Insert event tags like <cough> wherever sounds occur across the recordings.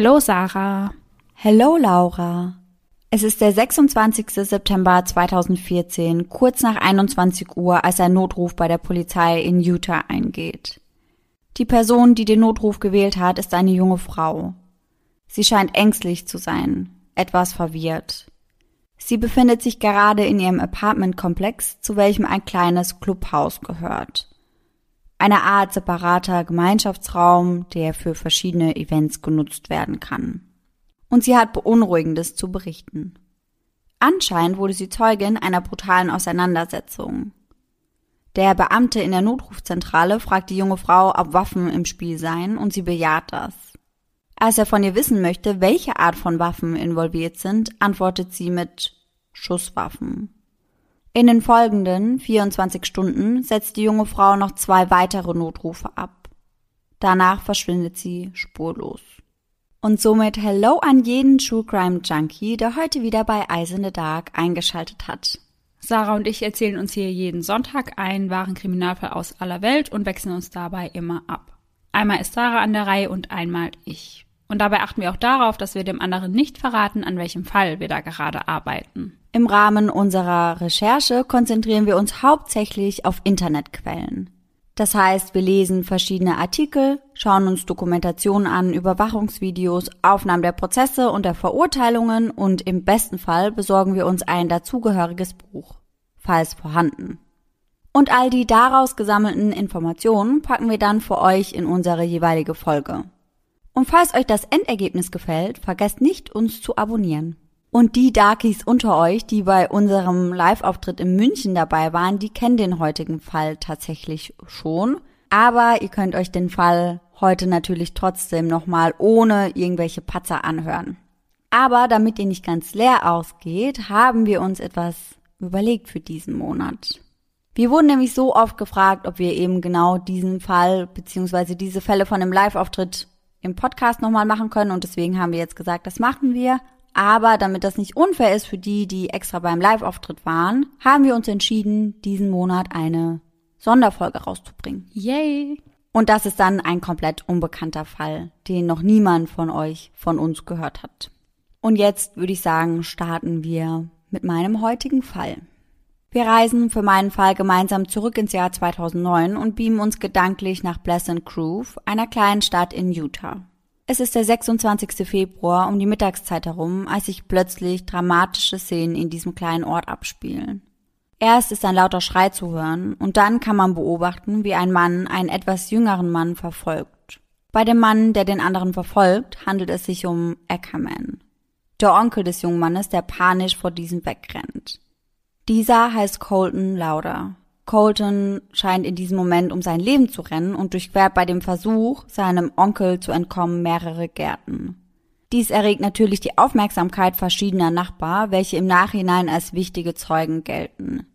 Hello Sarah. Hello Laura. Es ist der 26. September 2014, kurz nach 21 Uhr, als ein Notruf bei der Polizei in Utah eingeht. Die Person, die den Notruf gewählt hat, ist eine junge Frau. Sie scheint ängstlich zu sein, etwas verwirrt. Sie befindet sich gerade in ihrem Apartmentkomplex, zu welchem ein kleines Clubhaus gehört. Eine Art separater Gemeinschaftsraum, der für verschiedene Events genutzt werden kann. Und sie hat Beunruhigendes zu berichten. Anscheinend wurde sie Zeugin einer brutalen Auseinandersetzung. Der Beamte in der Notrufzentrale fragt die junge Frau, ob Waffen im Spiel seien, und sie bejaht das. Als er von ihr wissen möchte, welche Art von Waffen involviert sind, antwortet sie mit Schusswaffen. In den folgenden 24 Stunden setzt die junge Frau noch zwei weitere Notrufe ab. Danach verschwindet sie spurlos. Und somit Hello an jeden True Crime Junkie, der heute wieder bei Eyes in the Dark eingeschaltet hat. Sarah und ich erzählen uns hier jeden Sonntag einen wahren Kriminalfall aus aller Welt und wechseln uns dabei immer ab. Einmal ist Sarah an der Reihe und einmal ich. Und dabei achten wir auch darauf, dass wir dem anderen nicht verraten, an welchem Fall wir da gerade arbeiten. Im Rahmen unserer Recherche konzentrieren wir uns hauptsächlich auf Internetquellen. Das heißt, wir lesen verschiedene Artikel, schauen uns Dokumentationen an, Überwachungsvideos, Aufnahmen der Prozesse und der Verurteilungen und im besten Fall besorgen wir uns ein dazugehöriges Buch, falls vorhanden. Und all die daraus gesammelten Informationen packen wir dann für euch in unsere jeweilige Folge. Und falls euch das Endergebnis gefällt, vergesst nicht, uns zu abonnieren. Und die Darkies unter euch, die bei unserem Live-Auftritt in München dabei waren, die kennen den heutigen Fall tatsächlich schon. Aber ihr könnt euch den Fall heute natürlich trotzdem nochmal ohne irgendwelche Patzer anhören. Aber damit ihr nicht ganz leer ausgeht, haben wir uns etwas überlegt für diesen Monat. Wir wurden nämlich so oft gefragt, ob wir eben genau diesen Fall beziehungsweise diese Fälle von einem Live-Auftritt im Podcast nochmal machen können und deswegen haben wir jetzt gesagt, das machen wir aber damit das nicht unfair ist für die, die extra beim Live-Auftritt waren, haben wir uns entschieden, diesen Monat eine Sonderfolge rauszubringen. Yay! Und das ist dann ein komplett unbekannter Fall, den noch niemand von euch von uns gehört hat. Und jetzt würde ich sagen, starten wir mit meinem heutigen Fall. Wir reisen für meinen Fall gemeinsam zurück ins Jahr 2009 und beamen uns gedanklich nach Pleasant Grove, einer kleinen Stadt in Utah. Es ist der 26. Februar um die Mittagszeit herum, als sich plötzlich dramatische Szenen in diesem kleinen Ort abspielen. Erst ist ein lauter Schrei zu hören und dann kann man beobachten, wie ein Mann einen etwas jüngeren Mann verfolgt. Bei dem Mann, der den anderen verfolgt, handelt es sich um Ackerman, der Onkel des jungen Mannes, der panisch vor diesem wegrennt. Dieser heißt Colton Lauder Colton scheint in diesem Moment um sein Leben zu rennen und durchquert bei dem Versuch, seinem Onkel zu entkommen, mehrere Gärten. Dies erregt natürlich die Aufmerksamkeit verschiedener Nachbar, welche im Nachhinein als wichtige Zeugen gelten.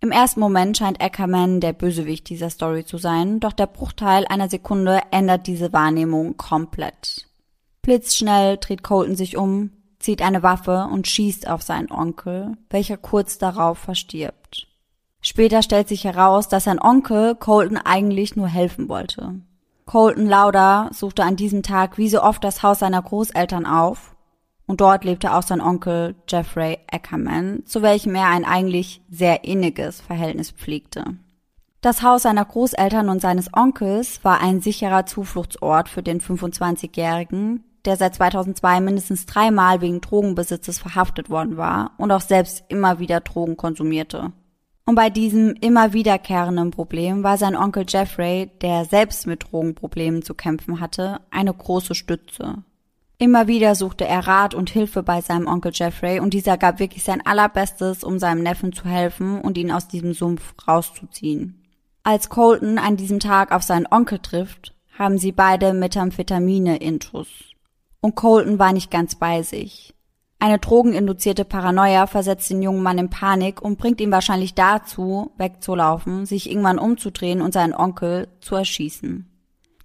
Im ersten Moment scheint Ackerman der Bösewicht dieser Story zu sein, doch der Bruchteil einer Sekunde ändert diese Wahrnehmung komplett. Blitzschnell dreht Colton sich um, zieht eine Waffe und schießt auf seinen Onkel, welcher kurz darauf verstirbt. Später stellt sich heraus, dass sein Onkel Colton eigentlich nur helfen wollte. Colton Lauder suchte an diesem Tag wie so oft das Haus seiner Großeltern auf und dort lebte auch sein Onkel Jeffrey Ackerman, zu welchem er ein eigentlich sehr inniges Verhältnis pflegte. Das Haus seiner Großeltern und seines Onkels war ein sicherer Zufluchtsort für den 25-Jährigen, der seit 2002 mindestens dreimal wegen Drogenbesitzes verhaftet worden war und auch selbst immer wieder Drogen konsumierte. Und bei diesem immer wiederkehrenden Problem war sein Onkel Jeffrey, der selbst mit Drogenproblemen zu kämpfen hatte, eine große Stütze. Immer wieder suchte er Rat und Hilfe bei seinem Onkel Jeffrey und dieser gab wirklich sein allerbestes, um seinem Neffen zu helfen und ihn aus diesem Sumpf rauszuziehen. Als Colton an diesem Tag auf seinen Onkel trifft, haben sie beide Methamphetamine intus. Und Colton war nicht ganz bei sich. Eine drogeninduzierte Paranoia versetzt den jungen Mann in Panik und bringt ihn wahrscheinlich dazu, wegzulaufen, sich irgendwann umzudrehen und seinen Onkel zu erschießen.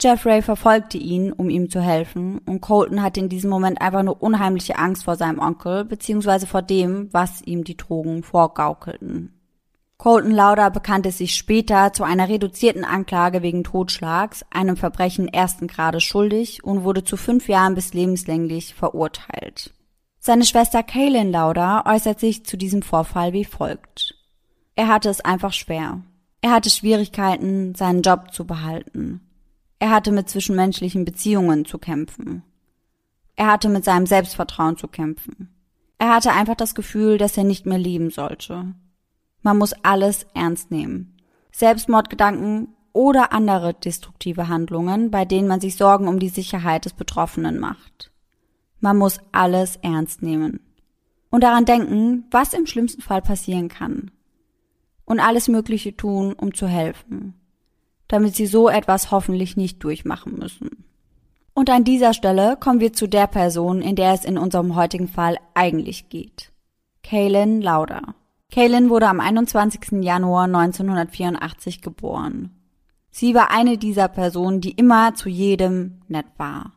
Jeffrey verfolgte ihn, um ihm zu helfen, und Colton hatte in diesem Moment einfach nur unheimliche Angst vor seinem Onkel, beziehungsweise vor dem, was ihm die Drogen vorgaukelten. Colton Lauder bekannte sich später zu einer reduzierten Anklage wegen Totschlags, einem Verbrechen ersten Grades schuldig und wurde zu fünf Jahren bis lebenslänglich verurteilt. Seine Schwester Kaylin Lauder äußert sich zu diesem Vorfall wie folgt. Er hatte es einfach schwer. Er hatte Schwierigkeiten, seinen Job zu behalten. Er hatte mit zwischenmenschlichen Beziehungen zu kämpfen. Er hatte mit seinem Selbstvertrauen zu kämpfen. Er hatte einfach das Gefühl, dass er nicht mehr leben sollte. Man muss alles ernst nehmen. Selbstmordgedanken oder andere destruktive Handlungen, bei denen man sich Sorgen um die Sicherheit des Betroffenen macht. Man muss alles ernst nehmen. Und daran denken, was im schlimmsten Fall passieren kann. Und alles Mögliche tun, um zu helfen. Damit sie so etwas hoffentlich nicht durchmachen müssen. Und an dieser Stelle kommen wir zu der Person, in der es in unserem heutigen Fall eigentlich geht. Kaylin Lauder. Kaylin wurde am 21. Januar 1984 geboren. Sie war eine dieser Personen, die immer zu jedem nett war.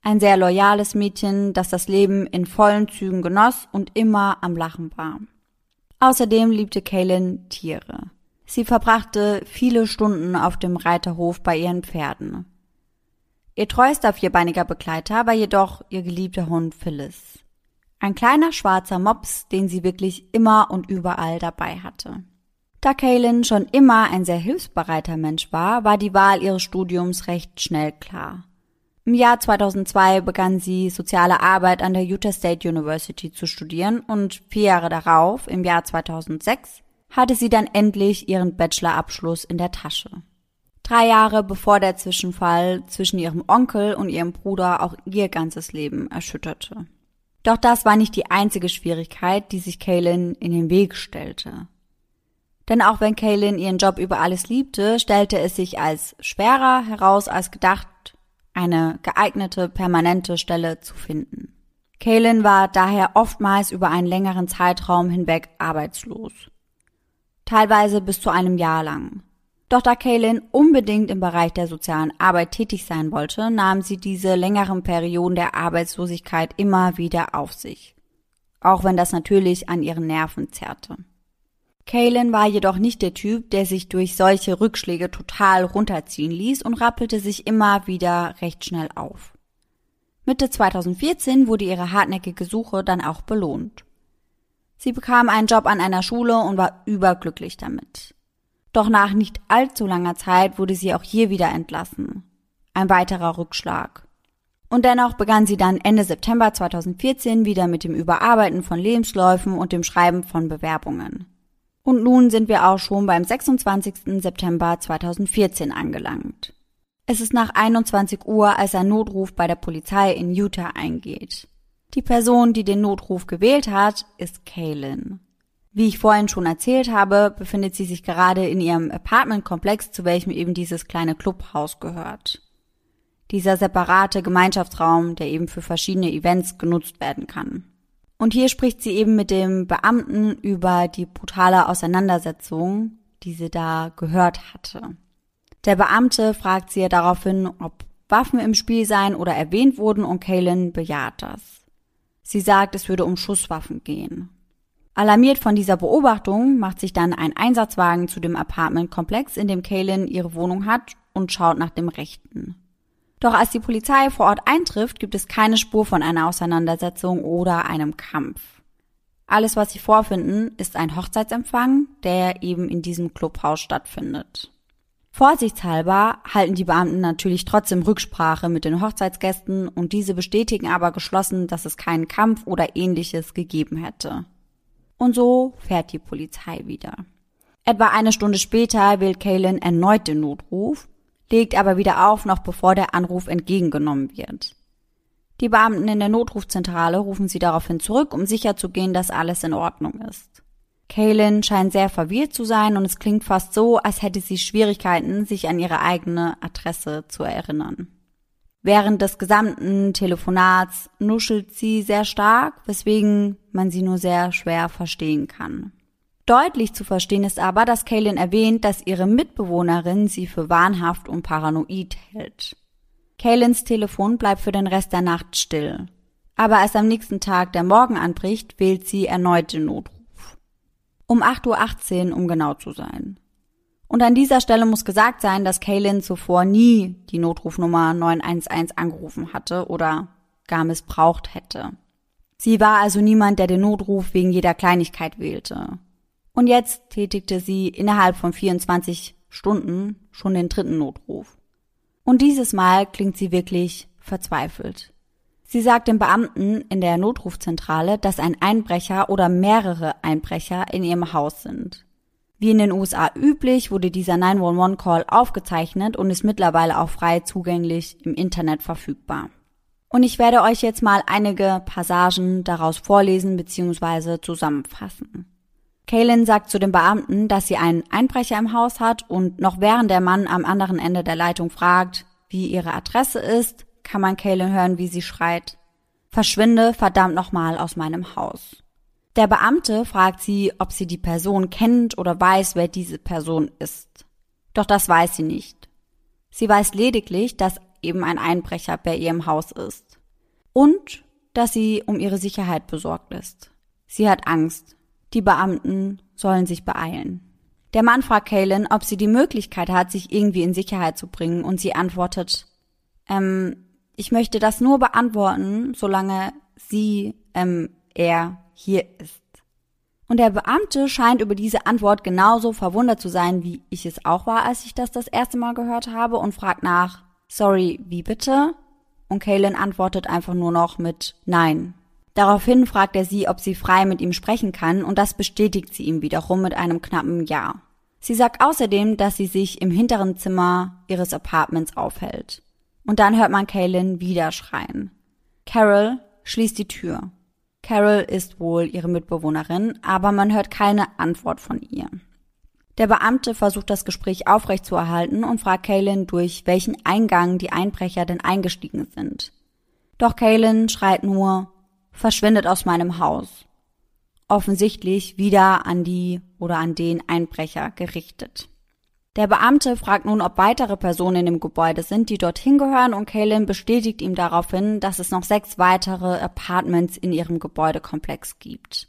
Ein sehr loyales Mädchen, das das Leben in vollen Zügen genoss und immer am Lachen war. Außerdem liebte Kaylin Tiere. Sie verbrachte viele Stunden auf dem Reiterhof bei ihren Pferden. Ihr treuester vierbeiniger Begleiter war jedoch ihr geliebter Hund Phyllis. Ein kleiner schwarzer Mops, den sie wirklich immer und überall dabei hatte. Da Kaylin schon immer ein sehr hilfsbereiter Mensch war, war die Wahl ihres Studiums recht schnell klar. Im Jahr 2002 begann sie soziale Arbeit an der Utah State University zu studieren und vier Jahre darauf, im Jahr 2006, hatte sie dann endlich ihren Bachelorabschluss in der Tasche. Drei Jahre bevor der Zwischenfall zwischen ihrem Onkel und ihrem Bruder auch ihr ganzes Leben erschütterte. Doch das war nicht die einzige Schwierigkeit, die sich Kaylin in den Weg stellte. Denn auch wenn Kaylin ihren Job über alles liebte, stellte es sich als schwerer heraus als gedacht, eine geeignete permanente Stelle zu finden. Kaylin war daher oftmals über einen längeren Zeitraum hinweg arbeitslos. Teilweise bis zu einem Jahr lang. Doch da Kaylin unbedingt im Bereich der sozialen Arbeit tätig sein wollte, nahm sie diese längeren Perioden der Arbeitslosigkeit immer wieder auf sich. Auch wenn das natürlich an ihren Nerven zerrte. Kaylin war jedoch nicht der Typ, der sich durch solche Rückschläge total runterziehen ließ und rappelte sich immer wieder recht schnell auf. Mitte 2014 wurde ihre hartnäckige Suche dann auch belohnt. Sie bekam einen Job an einer Schule und war überglücklich damit. Doch nach nicht allzu langer Zeit wurde sie auch hier wieder entlassen. Ein weiterer Rückschlag. Und dennoch begann sie dann Ende September 2014 wieder mit dem Überarbeiten von Lebensläufen und dem Schreiben von Bewerbungen. Und nun sind wir auch schon beim 26. September 2014 angelangt. Es ist nach 21 Uhr, als ein Notruf bei der Polizei in Utah eingeht. Die Person, die den Notruf gewählt hat, ist Kaylin. Wie ich vorhin schon erzählt habe, befindet sie sich gerade in ihrem Apartmentkomplex, zu welchem eben dieses kleine Clubhaus gehört. Dieser separate Gemeinschaftsraum, der eben für verschiedene Events genutzt werden kann. Und hier spricht sie eben mit dem Beamten über die brutale Auseinandersetzung, die sie da gehört hatte. Der Beamte fragt sie daraufhin, ob Waffen im Spiel seien oder erwähnt wurden und Kaylin bejaht das. Sie sagt, es würde um Schusswaffen gehen. Alarmiert von dieser Beobachtung macht sich dann ein Einsatzwagen zu dem Apartmentkomplex, in dem Kaylin ihre Wohnung hat und schaut nach dem Rechten. Doch als die Polizei vor Ort eintrifft, gibt es keine Spur von einer Auseinandersetzung oder einem Kampf. Alles, was sie vorfinden, ist ein Hochzeitsempfang, der eben in diesem Clubhaus stattfindet. Vorsichtshalber halten die Beamten natürlich trotzdem Rücksprache mit den Hochzeitsgästen und diese bestätigen aber geschlossen, dass es keinen Kampf oder ähnliches gegeben hätte. Und so fährt die Polizei wieder. Etwa eine Stunde später wählt Kaylin erneut den Notruf, legt aber wieder auf, noch bevor der Anruf entgegengenommen wird. Die Beamten in der Notrufzentrale rufen sie daraufhin zurück, um sicherzugehen, dass alles in Ordnung ist. Kaylin scheint sehr verwirrt zu sein und es klingt fast so, als hätte sie Schwierigkeiten, sich an ihre eigene Adresse zu erinnern. Während des gesamten Telefonats nuschelt sie sehr stark, weswegen man sie nur sehr schwer verstehen kann. Deutlich zu verstehen ist aber, dass Kaylin erwähnt, dass ihre Mitbewohnerin sie für wahnhaft und paranoid hält. Kaylins Telefon bleibt für den Rest der Nacht still. Aber als am nächsten Tag der Morgen anbricht, wählt sie erneut den Notruf. Um 8.18 Uhr, um genau zu sein. Und an dieser Stelle muss gesagt sein, dass Kaylin zuvor nie die Notrufnummer 911 angerufen hatte oder gar missbraucht hätte. Sie war also niemand, der den Notruf wegen jeder Kleinigkeit wählte. Und jetzt tätigte sie innerhalb von 24 Stunden schon den dritten Notruf. Und dieses Mal klingt sie wirklich verzweifelt. Sie sagt dem Beamten in der Notrufzentrale, dass ein Einbrecher oder mehrere Einbrecher in ihrem Haus sind. Wie in den USA üblich wurde dieser 911-Call aufgezeichnet und ist mittlerweile auch frei zugänglich im Internet verfügbar. Und ich werde euch jetzt mal einige Passagen daraus vorlesen bzw. zusammenfassen. Kaylin sagt zu dem Beamten, dass sie einen Einbrecher im Haus hat und noch während der Mann am anderen Ende der Leitung fragt, wie ihre Adresse ist, kann man Kaylin hören, wie sie schreit, Verschwinde verdammt nochmal aus meinem Haus. Der Beamte fragt sie, ob sie die Person kennt oder weiß, wer diese Person ist. Doch das weiß sie nicht. Sie weiß lediglich, dass eben ein Einbrecher bei ihrem Haus ist. Und dass sie um ihre Sicherheit besorgt ist. Sie hat Angst. Die Beamten sollen sich beeilen. Der Mann fragt Kaylin, ob sie die Möglichkeit hat, sich irgendwie in Sicherheit zu bringen, und sie antwortet, ähm, ich möchte das nur beantworten, solange sie, ähm, er hier ist. Und der Beamte scheint über diese Antwort genauso verwundert zu sein, wie ich es auch war, als ich das das erste Mal gehört habe und fragt nach, sorry, wie bitte? Und Kaylin antwortet einfach nur noch mit Nein. Daraufhin fragt er sie, ob sie frei mit ihm sprechen kann und das bestätigt sie ihm wiederum mit einem knappen Ja. Sie sagt außerdem, dass sie sich im hinteren Zimmer ihres Apartments aufhält. Und dann hört man Kaylin wieder schreien. Carol schließt die Tür. Carol ist wohl ihre Mitbewohnerin, aber man hört keine Antwort von ihr. Der Beamte versucht das Gespräch aufrechtzuerhalten und fragt Kaylin, durch welchen Eingang die Einbrecher denn eingestiegen sind. Doch Kaylin schreit nur, verschwindet aus meinem Haus. Offensichtlich wieder an die oder an den Einbrecher gerichtet. Der Beamte fragt nun, ob weitere Personen im Gebäude sind, die dorthin gehören, und Kaylin bestätigt ihm daraufhin, dass es noch sechs weitere Apartments in ihrem Gebäudekomplex gibt.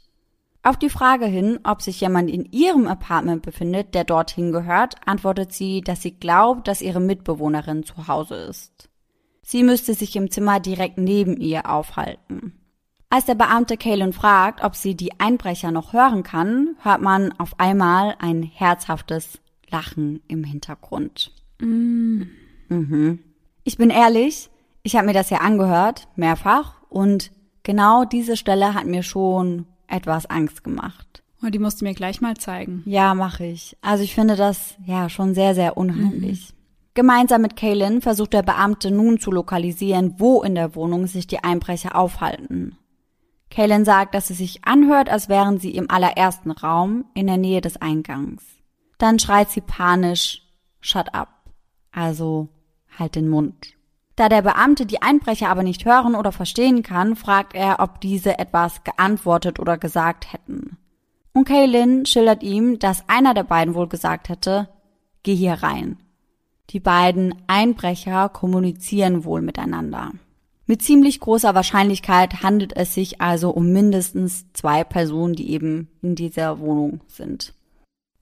Auf die Frage hin, ob sich jemand in ihrem Apartment befindet, der dorthin gehört, antwortet sie, dass sie glaubt, dass ihre Mitbewohnerin zu Hause ist. Sie müsste sich im Zimmer direkt neben ihr aufhalten. Als der Beamte Kaylin fragt, ob sie die Einbrecher noch hören kann, hört man auf einmal ein herzhaftes Lachen im Hintergrund. Mm. Mhm. Ich bin ehrlich, ich habe mir das ja angehört, mehrfach, und genau diese Stelle hat mir schon etwas Angst gemacht. Oh, die musst du mir gleich mal zeigen. Ja, mache ich. Also ich finde das ja schon sehr, sehr unheimlich. Mhm. Gemeinsam mit Kaylin versucht der Beamte nun zu lokalisieren, wo in der Wohnung sich die Einbrecher aufhalten. Kaylin sagt, dass es sich anhört, als wären sie im allerersten Raum in der Nähe des Eingangs. Dann schreit sie panisch, shut up. Also, halt den Mund. Da der Beamte die Einbrecher aber nicht hören oder verstehen kann, fragt er, ob diese etwas geantwortet oder gesagt hätten. Und Kaylin schildert ihm, dass einer der beiden wohl gesagt hätte, geh hier rein. Die beiden Einbrecher kommunizieren wohl miteinander. Mit ziemlich großer Wahrscheinlichkeit handelt es sich also um mindestens zwei Personen, die eben in dieser Wohnung sind.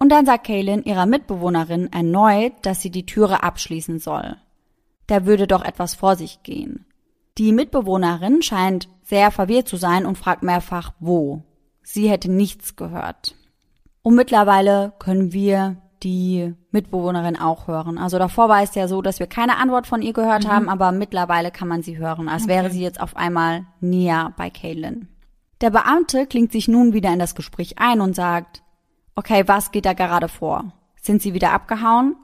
Und dann sagt Kaylin ihrer Mitbewohnerin erneut, dass sie die Türe abschließen soll. Da würde doch etwas vor sich gehen. Die Mitbewohnerin scheint sehr verwirrt zu sein und fragt mehrfach, wo. Sie hätte nichts gehört. Und mittlerweile können wir die Mitbewohnerin auch hören. Also davor war es ja so, dass wir keine Antwort von ihr gehört mhm. haben, aber mittlerweile kann man sie hören, als okay. wäre sie jetzt auf einmal näher bei Kaylin. Der Beamte klingt sich nun wieder in das Gespräch ein und sagt, Okay, was geht da gerade vor? Sind sie wieder abgehauen?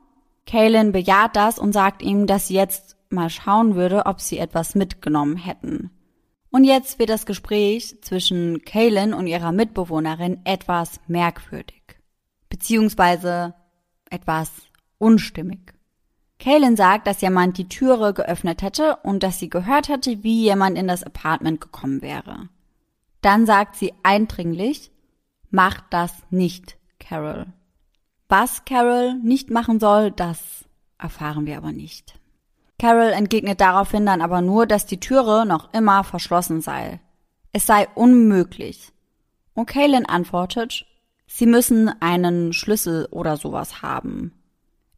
Kaylin bejaht das und sagt ihm, dass sie jetzt mal schauen würde, ob sie etwas mitgenommen hätten. Und jetzt wird das Gespräch zwischen Kaylin und ihrer Mitbewohnerin etwas merkwürdig. Beziehungsweise etwas unstimmig. Kaylin sagt, dass jemand die Türe geöffnet hätte und dass sie gehört hätte, wie jemand in das Apartment gekommen wäre. Dann sagt sie eindringlich, Mach das nicht, Carol. Was Carol nicht machen soll, das erfahren wir aber nicht. Carol entgegnet daraufhin dann aber nur, dass die Türe noch immer verschlossen sei. Es sei unmöglich. Und Kaylin antwortet, Sie müssen einen Schlüssel oder sowas haben.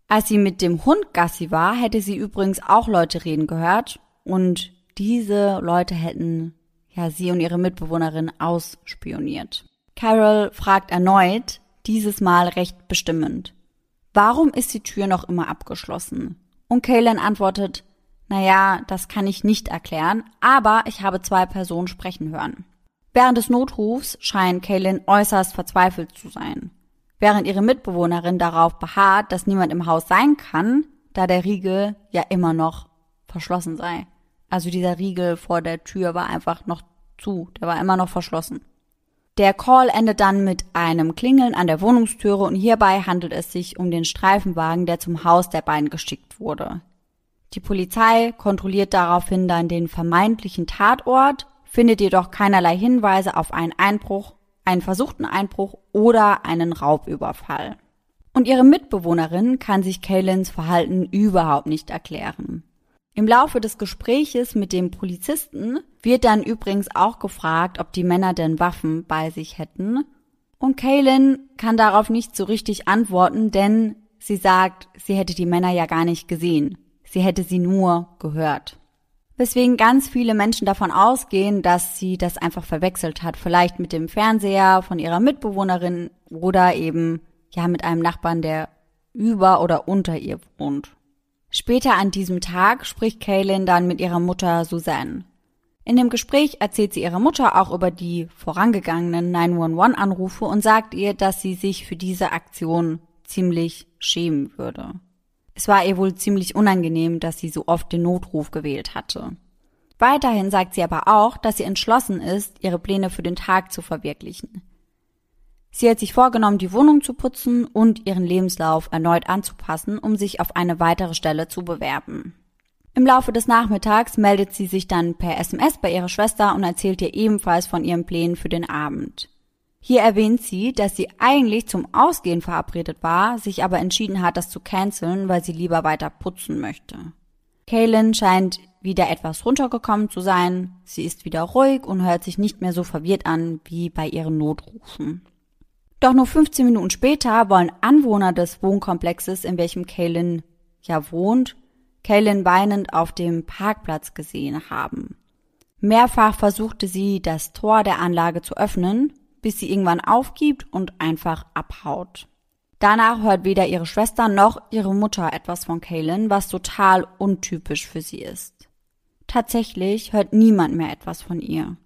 Als sie mit dem Hund Gassi war, hätte sie übrigens auch Leute reden gehört und diese Leute hätten ja sie und ihre Mitbewohnerin ausspioniert. Carol fragt erneut, dieses Mal recht bestimmend. Warum ist die Tür noch immer abgeschlossen? Und Kaylin antwortet, naja, das kann ich nicht erklären, aber ich habe zwei Personen sprechen hören. Während des Notrufs scheint Kaylin äußerst verzweifelt zu sein. Während ihre Mitbewohnerin darauf beharrt, dass niemand im Haus sein kann, da der Riegel ja immer noch verschlossen sei. Also dieser Riegel vor der Tür war einfach noch zu, der war immer noch verschlossen. Der Call endet dann mit einem Klingeln an der Wohnungstüre und hierbei handelt es sich um den Streifenwagen, der zum Haus der beiden geschickt wurde. Die Polizei kontrolliert daraufhin dann den vermeintlichen Tatort, findet jedoch keinerlei Hinweise auf einen Einbruch, einen versuchten Einbruch oder einen Raubüberfall. Und ihre Mitbewohnerin kann sich Kaylins Verhalten überhaupt nicht erklären. Im Laufe des Gespräches mit dem Polizisten wird dann übrigens auch gefragt, ob die Männer denn Waffen bei sich hätten. Und Kaylin kann darauf nicht so richtig antworten, denn sie sagt, sie hätte die Männer ja gar nicht gesehen. Sie hätte sie nur gehört. Weswegen ganz viele Menschen davon ausgehen, dass sie das einfach verwechselt hat. Vielleicht mit dem Fernseher von ihrer Mitbewohnerin oder eben, ja, mit einem Nachbarn, der über oder unter ihr wohnt. Später an diesem Tag spricht Kaylin dann mit ihrer Mutter Suzanne. In dem Gespräch erzählt sie ihrer Mutter auch über die vorangegangenen 911-Anrufe und sagt ihr, dass sie sich für diese Aktion ziemlich schämen würde. Es war ihr wohl ziemlich unangenehm, dass sie so oft den Notruf gewählt hatte. Weiterhin sagt sie aber auch, dass sie entschlossen ist, ihre Pläne für den Tag zu verwirklichen. Sie hat sich vorgenommen, die Wohnung zu putzen und ihren Lebenslauf erneut anzupassen, um sich auf eine weitere Stelle zu bewerben. Im Laufe des Nachmittags meldet sie sich dann per SMS bei ihrer Schwester und erzählt ihr ebenfalls von ihren Plänen für den Abend. Hier erwähnt sie, dass sie eigentlich zum Ausgehen verabredet war, sich aber entschieden hat, das zu canceln, weil sie lieber weiter putzen möchte. Kaylin scheint wieder etwas runtergekommen zu sein, sie ist wieder ruhig und hört sich nicht mehr so verwirrt an wie bei ihren Notrufen. Doch nur 15 Minuten später wollen Anwohner des Wohnkomplexes, in welchem Kaylin ja wohnt, Kaylin weinend auf dem Parkplatz gesehen haben. Mehrfach versuchte sie, das Tor der Anlage zu öffnen, bis sie irgendwann aufgibt und einfach abhaut. Danach hört weder ihre Schwester noch ihre Mutter etwas von Kaylin, was total untypisch für sie ist. Tatsächlich hört niemand mehr etwas von ihr.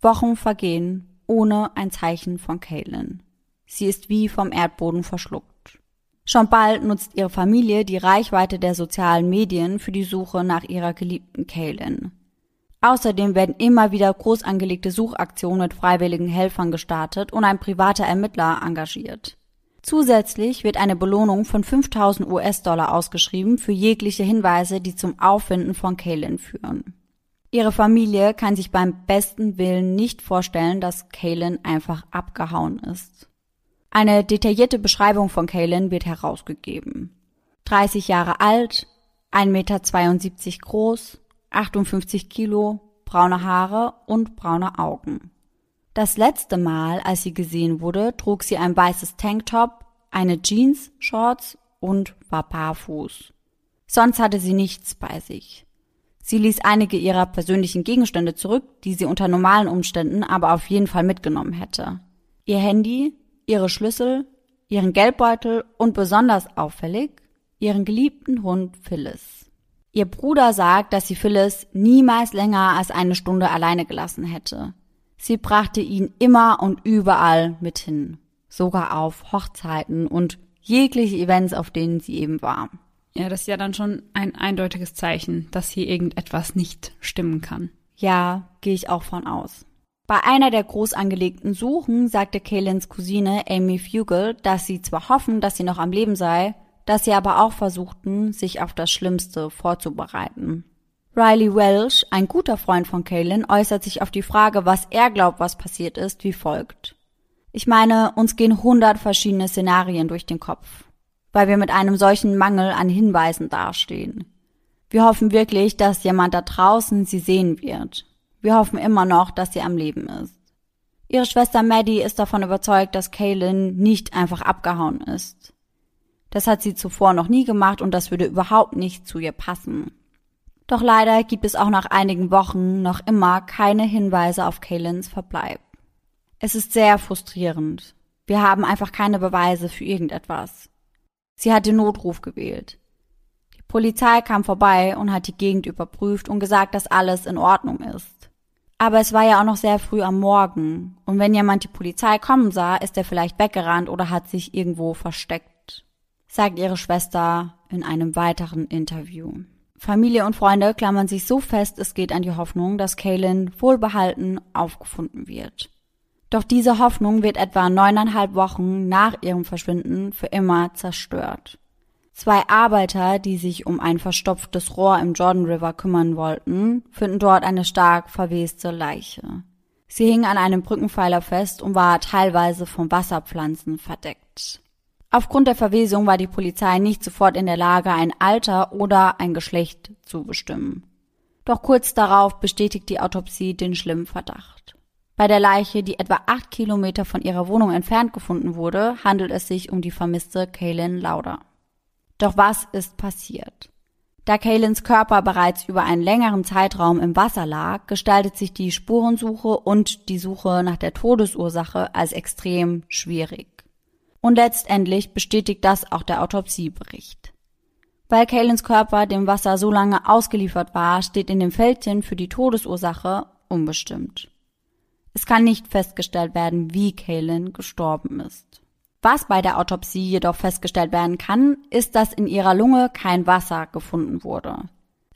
Wochen vergehen ohne ein Zeichen von Kaylin. Sie ist wie vom Erdboden verschluckt. Schon bald nutzt ihre Familie die Reichweite der sozialen Medien für die Suche nach ihrer geliebten Kaylin. Außerdem werden immer wieder groß angelegte Suchaktionen mit freiwilligen Helfern gestartet und ein privater Ermittler engagiert. Zusätzlich wird eine Belohnung von 5000 US-Dollar ausgeschrieben für jegliche Hinweise, die zum Auffinden von Kaylin führen. Ihre Familie kann sich beim besten Willen nicht vorstellen, dass Kaylin einfach abgehauen ist. Eine detaillierte Beschreibung von Kaylin wird herausgegeben. 30 Jahre alt, 1,72 Meter groß, 58 Kilo, braune Haare und braune Augen. Das letzte Mal, als sie gesehen wurde, trug sie ein weißes Tanktop, eine Jeans, Shorts und war barfuß. Sonst hatte sie nichts bei sich. Sie ließ einige ihrer persönlichen Gegenstände zurück, die sie unter normalen Umständen aber auf jeden Fall mitgenommen hätte. Ihr Handy, ihre Schlüssel, ihren Geldbeutel und besonders auffällig, ihren geliebten Hund Phyllis. Ihr Bruder sagt, dass sie Phyllis niemals länger als eine Stunde alleine gelassen hätte. Sie brachte ihn immer und überall mit hin, sogar auf Hochzeiten und jegliche Events, auf denen sie eben war. Ja, das ist ja dann schon ein eindeutiges Zeichen, dass hier irgendetwas nicht stimmen kann. Ja, gehe ich auch von aus. Bei einer der groß angelegten Suchen sagte Kaylins Cousine Amy Fugel, dass sie zwar hoffen, dass sie noch am Leben sei, dass sie aber auch versuchten, sich auf das Schlimmste vorzubereiten. Riley Welsh, ein guter Freund von Kaylin, äußert sich auf die Frage, was er glaubt, was passiert ist, wie folgt. Ich meine, uns gehen hundert verschiedene Szenarien durch den Kopf, weil wir mit einem solchen Mangel an Hinweisen dastehen. Wir hoffen wirklich, dass jemand da draußen sie sehen wird. Wir hoffen immer noch, dass sie am Leben ist. Ihre Schwester Maddie ist davon überzeugt, dass Kaylin nicht einfach abgehauen ist. Das hat sie zuvor noch nie gemacht und das würde überhaupt nicht zu ihr passen. Doch leider gibt es auch nach einigen Wochen noch immer keine Hinweise auf Kaylins Verbleib. Es ist sehr frustrierend. Wir haben einfach keine Beweise für irgendetwas. Sie hat den Notruf gewählt. Die Polizei kam vorbei und hat die Gegend überprüft und gesagt, dass alles in Ordnung ist. Aber es war ja auch noch sehr früh am Morgen, und wenn jemand die Polizei kommen sah, ist er vielleicht weggerannt oder hat sich irgendwo versteckt, sagt ihre Schwester in einem weiteren Interview. Familie und Freunde klammern sich so fest es geht an die Hoffnung, dass Kaylin wohlbehalten aufgefunden wird. Doch diese Hoffnung wird etwa neuneinhalb Wochen nach ihrem Verschwinden für immer zerstört. Zwei Arbeiter, die sich um ein verstopftes Rohr im Jordan River kümmern wollten, finden dort eine stark verweste Leiche. Sie hing an einem Brückenpfeiler fest und war teilweise von Wasserpflanzen verdeckt. Aufgrund der Verwesung war die Polizei nicht sofort in der Lage, ein Alter oder ein Geschlecht zu bestimmen. Doch kurz darauf bestätigt die Autopsie den schlimmen Verdacht. Bei der Leiche, die etwa acht Kilometer von ihrer Wohnung entfernt gefunden wurde, handelt es sich um die vermisste Kaylin Lauder. Doch was ist passiert? Da Kaylins Körper bereits über einen längeren Zeitraum im Wasser lag, gestaltet sich die Spurensuche und die Suche nach der Todesursache als extrem schwierig. Und letztendlich bestätigt das auch der Autopsiebericht. Weil Kaylins Körper dem Wasser so lange ausgeliefert war, steht in dem Fältchen für die Todesursache unbestimmt. Es kann nicht festgestellt werden, wie Kaylin gestorben ist. Was bei der Autopsie jedoch festgestellt werden kann, ist, dass in ihrer Lunge kein Wasser gefunden wurde.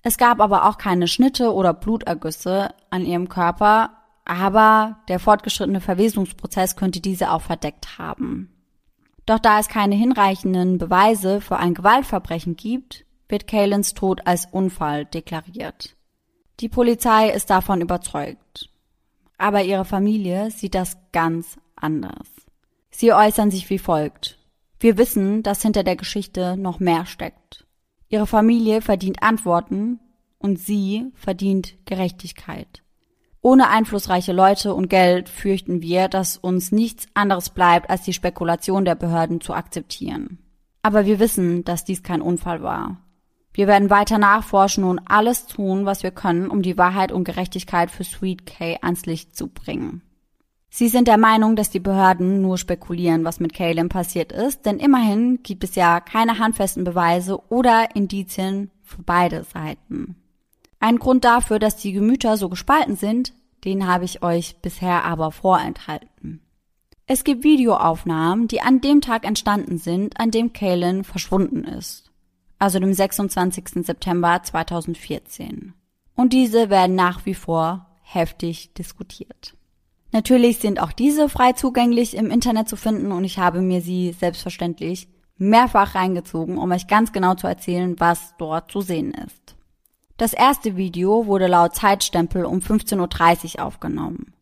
Es gab aber auch keine Schnitte oder Blutergüsse an ihrem Körper, aber der fortgeschrittene Verwesungsprozess könnte diese auch verdeckt haben. Doch da es keine hinreichenden Beweise für ein Gewaltverbrechen gibt, wird Kaylins Tod als Unfall deklariert. Die Polizei ist davon überzeugt. Aber ihre Familie sieht das ganz anders. Sie äußern sich wie folgt. Wir wissen, dass hinter der Geschichte noch mehr steckt. Ihre Familie verdient Antworten und sie verdient Gerechtigkeit. Ohne einflussreiche Leute und Geld fürchten wir, dass uns nichts anderes bleibt, als die Spekulation der Behörden zu akzeptieren. Aber wir wissen, dass dies kein Unfall war. Wir werden weiter nachforschen und alles tun, was wir können, um die Wahrheit und Gerechtigkeit für Sweet Kay ans Licht zu bringen. Sie sind der Meinung, dass die Behörden nur spekulieren, was mit Kaylin passiert ist, denn immerhin gibt es ja keine handfesten Beweise oder Indizien für beide Seiten. Ein Grund dafür, dass die Gemüter so gespalten sind, den habe ich euch bisher aber vorenthalten. Es gibt Videoaufnahmen, die an dem Tag entstanden sind, an dem Kaylin verschwunden ist also dem 26. September 2014. Und diese werden nach wie vor heftig diskutiert. Natürlich sind auch diese frei zugänglich im Internet zu finden und ich habe mir sie selbstverständlich mehrfach reingezogen, um euch ganz genau zu erzählen, was dort zu sehen ist. Das erste Video wurde laut Zeitstempel um 15.30 Uhr aufgenommen.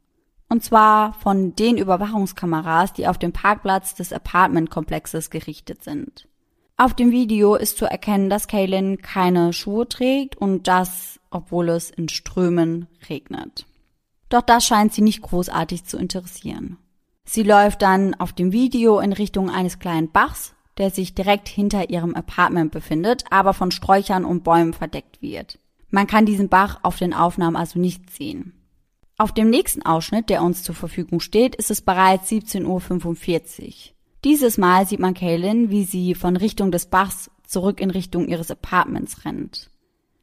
Und zwar von den Überwachungskameras, die auf dem Parkplatz des Apartmentkomplexes gerichtet sind. Auf dem Video ist zu erkennen, dass Kaylin keine Schuhe trägt und das, obwohl es in Strömen regnet. Doch das scheint sie nicht großartig zu interessieren. Sie läuft dann auf dem Video in Richtung eines kleinen Bachs, der sich direkt hinter ihrem Apartment befindet, aber von Sträuchern und Bäumen verdeckt wird. Man kann diesen Bach auf den Aufnahmen also nicht sehen. Auf dem nächsten Ausschnitt, der uns zur Verfügung steht, ist es bereits 17.45 Uhr. Dieses Mal sieht man Kaylin, wie sie von Richtung des Bachs zurück in Richtung ihres Apartments rennt.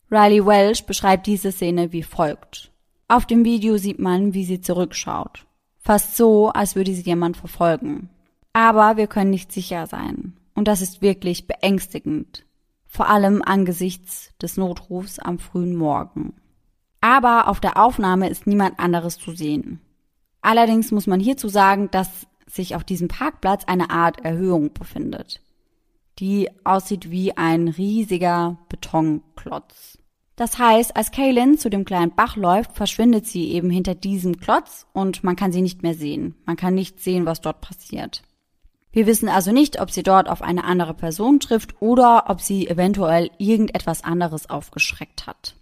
Riley Welsh beschreibt diese Szene wie folgt. Auf dem Video sieht man, wie sie zurückschaut. Fast so, als würde sie jemand verfolgen. Aber wir können nicht sicher sein. Und das ist wirklich beängstigend. Vor allem angesichts des Notrufs am frühen Morgen. Aber auf der Aufnahme ist niemand anderes zu sehen. Allerdings muss man hierzu sagen, dass sich auf diesem Parkplatz eine Art Erhöhung befindet, die aussieht wie ein riesiger Betonklotz. Das heißt, als Kaylin zu dem kleinen Bach läuft, verschwindet sie eben hinter diesem Klotz und man kann sie nicht mehr sehen. Man kann nicht sehen, was dort passiert. Wir wissen also nicht, ob sie dort auf eine andere Person trifft oder ob sie eventuell irgendetwas anderes aufgeschreckt hat.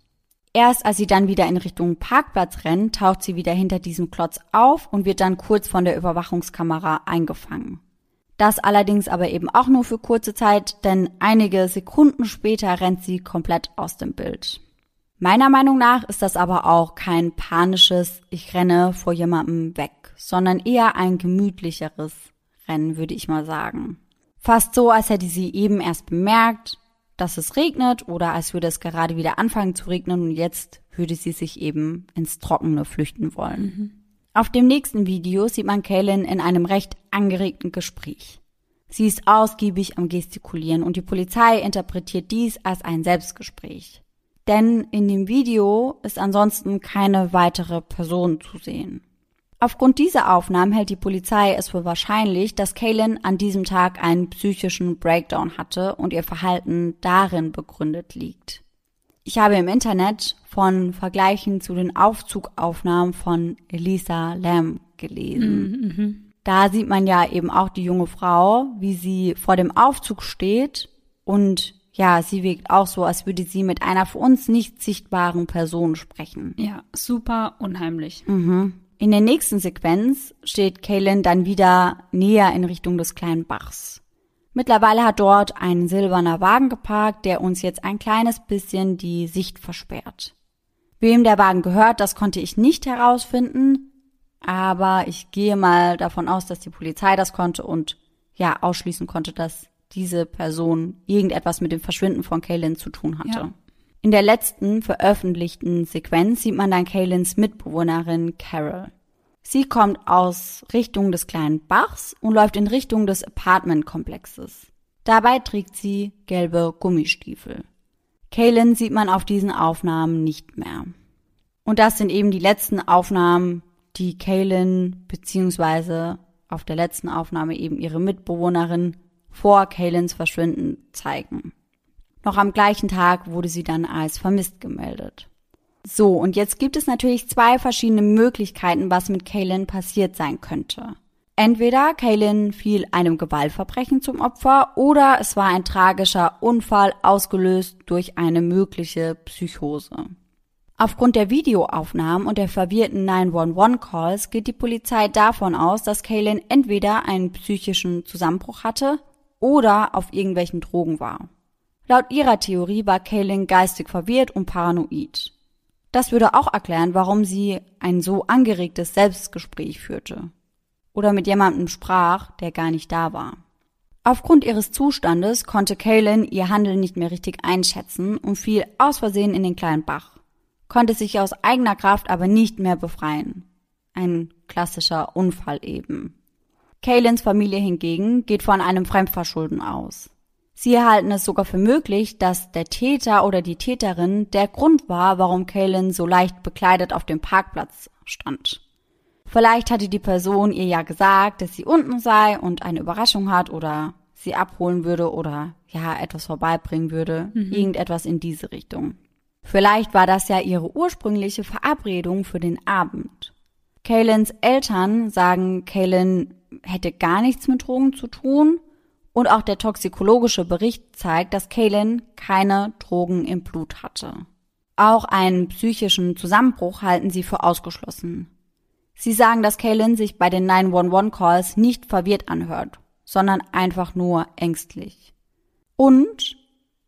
Erst als sie dann wieder in Richtung Parkplatz rennt, taucht sie wieder hinter diesem Klotz auf und wird dann kurz von der Überwachungskamera eingefangen. Das allerdings aber eben auch nur für kurze Zeit, denn einige Sekunden später rennt sie komplett aus dem Bild. Meiner Meinung nach ist das aber auch kein panisches Ich renne vor jemandem weg, sondern eher ein gemütlicheres Rennen, würde ich mal sagen. Fast so, als hätte sie eben erst bemerkt, dass es regnet oder als würde es gerade wieder anfangen zu regnen und jetzt würde sie sich eben ins Trockene flüchten wollen. Mhm. Auf dem nächsten Video sieht man Kaylin in einem recht angeregten Gespräch. Sie ist ausgiebig am Gestikulieren und die Polizei interpretiert dies als ein Selbstgespräch. Denn in dem Video ist ansonsten keine weitere Person zu sehen. Aufgrund dieser Aufnahmen hält die Polizei es für wahrscheinlich, dass Kaylin an diesem Tag einen psychischen Breakdown hatte und ihr Verhalten darin begründet liegt. Ich habe im Internet von Vergleichen zu den Aufzugaufnahmen von Elisa Lam gelesen. Mhm, mhm. Da sieht man ja eben auch die junge Frau, wie sie vor dem Aufzug steht und ja, sie wirkt auch so, als würde sie mit einer für uns nicht sichtbaren Person sprechen. Ja, super unheimlich. Mhm. In der nächsten Sequenz steht Kaylin dann wieder näher in Richtung des kleinen Bachs. Mittlerweile hat dort ein silberner Wagen geparkt, der uns jetzt ein kleines bisschen die Sicht versperrt. Wem der Wagen gehört, das konnte ich nicht herausfinden, aber ich gehe mal davon aus, dass die Polizei das konnte und ja ausschließen konnte, dass diese Person irgendetwas mit dem Verschwinden von Kaylin zu tun hatte. Ja. In der letzten veröffentlichten Sequenz sieht man dann Kaylins Mitbewohnerin Carol. Sie kommt aus Richtung des kleinen Bachs und läuft in Richtung des Apartmentkomplexes. Dabei trägt sie gelbe Gummistiefel. Kaylin sieht man auf diesen Aufnahmen nicht mehr. Und das sind eben die letzten Aufnahmen, die Kaylin beziehungsweise auf der letzten Aufnahme eben ihre Mitbewohnerin vor Kaylins Verschwinden zeigen. Noch am gleichen Tag wurde sie dann als vermisst gemeldet. So, und jetzt gibt es natürlich zwei verschiedene Möglichkeiten, was mit Kaylin passiert sein könnte. Entweder Kaylin fiel einem Gewaltverbrechen zum Opfer oder es war ein tragischer Unfall ausgelöst durch eine mögliche Psychose. Aufgrund der Videoaufnahmen und der verwirrten 911-Calls geht die Polizei davon aus, dass Kaylin entweder einen psychischen Zusammenbruch hatte oder auf irgendwelchen Drogen war. Laut ihrer Theorie war Kaylin geistig verwirrt und paranoid. Das würde auch erklären, warum sie ein so angeregtes Selbstgespräch führte. Oder mit jemandem sprach, der gar nicht da war. Aufgrund ihres Zustandes konnte Kaylin ihr Handeln nicht mehr richtig einschätzen und fiel aus Versehen in den kleinen Bach, konnte sich aus eigener Kraft aber nicht mehr befreien. Ein klassischer Unfall eben. Kaylins Familie hingegen geht von einem Fremdverschulden aus. Sie halten es sogar für möglich, dass der Täter oder die Täterin der Grund war, warum Kaylin so leicht bekleidet auf dem Parkplatz stand. Vielleicht hatte die Person ihr ja gesagt, dass sie unten sei und eine Überraschung hat oder sie abholen würde oder ja etwas vorbeibringen würde, mhm. irgendetwas in diese Richtung. Vielleicht war das ja ihre ursprüngliche Verabredung für den Abend. Kaylins Eltern sagen, Kaylin hätte gar nichts mit Drogen zu tun und auch der toxikologische Bericht zeigt, dass Kaylin keine Drogen im Blut hatte. Auch einen psychischen Zusammenbruch halten sie für ausgeschlossen. Sie sagen, dass Kaylin sich bei den 911-Calls nicht verwirrt anhört, sondern einfach nur ängstlich. Und,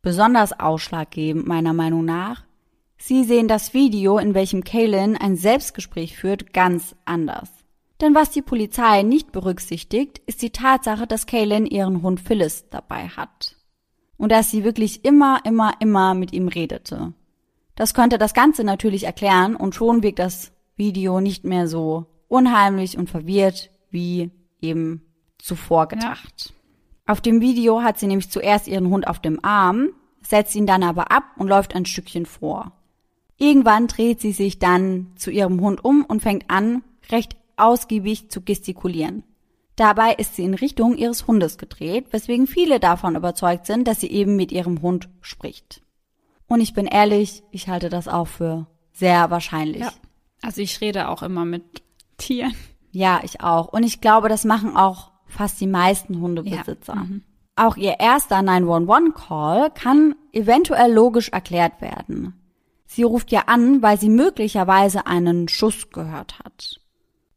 besonders ausschlaggebend meiner Meinung nach, sie sehen das Video, in welchem Kaylin ein Selbstgespräch führt, ganz anders. Denn was die Polizei nicht berücksichtigt, ist die Tatsache, dass Kaylin ihren Hund Phyllis dabei hat. Und dass sie wirklich immer, immer, immer mit ihm redete. Das könnte das Ganze natürlich erklären und schon wirkt das Video nicht mehr so unheimlich und verwirrt wie eben zuvor gedacht. Ja. Auf dem Video hat sie nämlich zuerst ihren Hund auf dem Arm, setzt ihn dann aber ab und läuft ein Stückchen vor. Irgendwann dreht sie sich dann zu ihrem Hund um und fängt an, recht ausgiebig zu gestikulieren. Dabei ist sie in Richtung ihres Hundes gedreht, weswegen viele davon überzeugt sind, dass sie eben mit ihrem Hund spricht. Und ich bin ehrlich, ich halte das auch für sehr wahrscheinlich. Ja. Also ich rede auch immer mit Tieren. Ja, ich auch. Und ich glaube, das machen auch fast die meisten Hundebesitzer. Ja. Mhm. Auch ihr erster 911-Call kann eventuell logisch erklärt werden. Sie ruft ja an, weil sie möglicherweise einen Schuss gehört hat.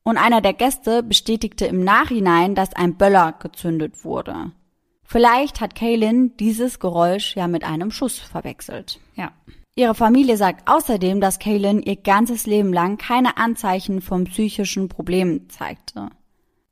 Und einer der Gäste bestätigte im Nachhinein, dass ein Böller gezündet wurde. Vielleicht hat Kaylin dieses Geräusch ja mit einem Schuss verwechselt. Ja. Ihre Familie sagt außerdem, dass Kaylin ihr ganzes Leben lang keine Anzeichen von psychischen Problemen zeigte.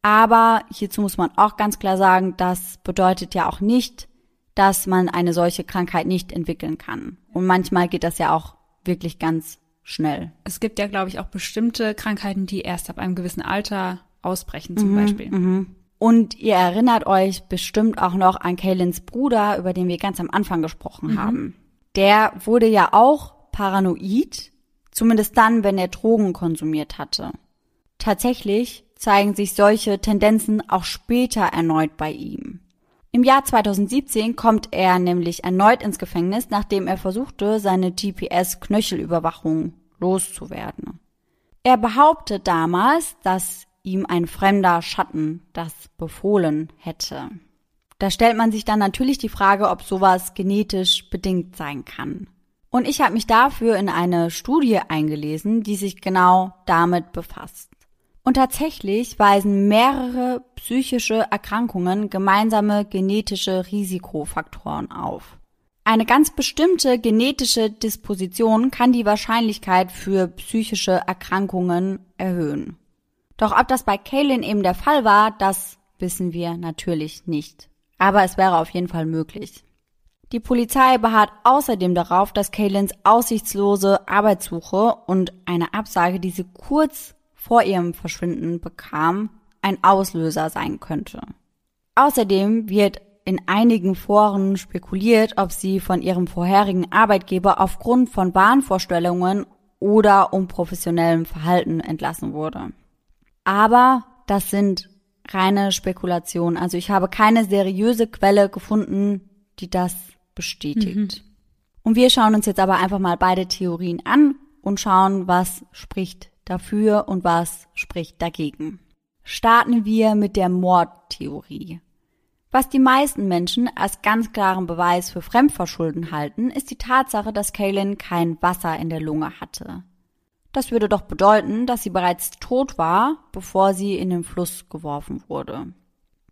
Aber hierzu muss man auch ganz klar sagen, das bedeutet ja auch nicht, dass man eine solche Krankheit nicht entwickeln kann. Und manchmal geht das ja auch wirklich ganz schnell. Es gibt ja, glaube ich, auch bestimmte Krankheiten, die erst ab einem gewissen Alter ausbrechen, zum mhm, Beispiel. Mhm. Und ihr erinnert euch bestimmt auch noch an Kaylins Bruder, über den wir ganz am Anfang gesprochen Mhm. haben der wurde ja auch paranoid, zumindest dann, wenn er Drogen konsumiert hatte. Tatsächlich zeigen sich solche Tendenzen auch später erneut bei ihm. Im Jahr 2017 kommt er nämlich erneut ins Gefängnis, nachdem er versuchte, seine GPS-Knöchelüberwachung loszuwerden. Er behauptet damals, dass ihm ein fremder Schatten das befohlen hätte. Da stellt man sich dann natürlich die Frage, ob sowas genetisch bedingt sein kann. Und ich habe mich dafür in eine Studie eingelesen, die sich genau damit befasst. Und tatsächlich weisen mehrere psychische Erkrankungen gemeinsame genetische Risikofaktoren auf. Eine ganz bestimmte genetische Disposition kann die Wahrscheinlichkeit für psychische Erkrankungen erhöhen. Doch ob das bei Kaylin eben der Fall war, das wissen wir natürlich nicht. Aber es wäre auf jeden Fall möglich. Die Polizei beharrt außerdem darauf, dass Kaylins aussichtslose Arbeitssuche und eine Absage, die sie kurz vor ihrem Verschwinden bekam, ein Auslöser sein könnte. Außerdem wird in einigen Foren spekuliert, ob sie von ihrem vorherigen Arbeitgeber aufgrund von Wahnvorstellungen oder unprofessionellem Verhalten entlassen wurde. Aber das sind reine Spekulation. Also ich habe keine seriöse Quelle gefunden, die das bestätigt. Und wir schauen uns jetzt aber einfach mal beide Theorien an und schauen, was spricht dafür und was spricht dagegen. Starten wir mit der Mordtheorie. Was die meisten Menschen als ganz klaren Beweis für Fremdverschulden halten, ist die Tatsache, dass Kaylin kein Wasser in der Lunge hatte. Das würde doch bedeuten, dass sie bereits tot war, bevor sie in den Fluss geworfen wurde.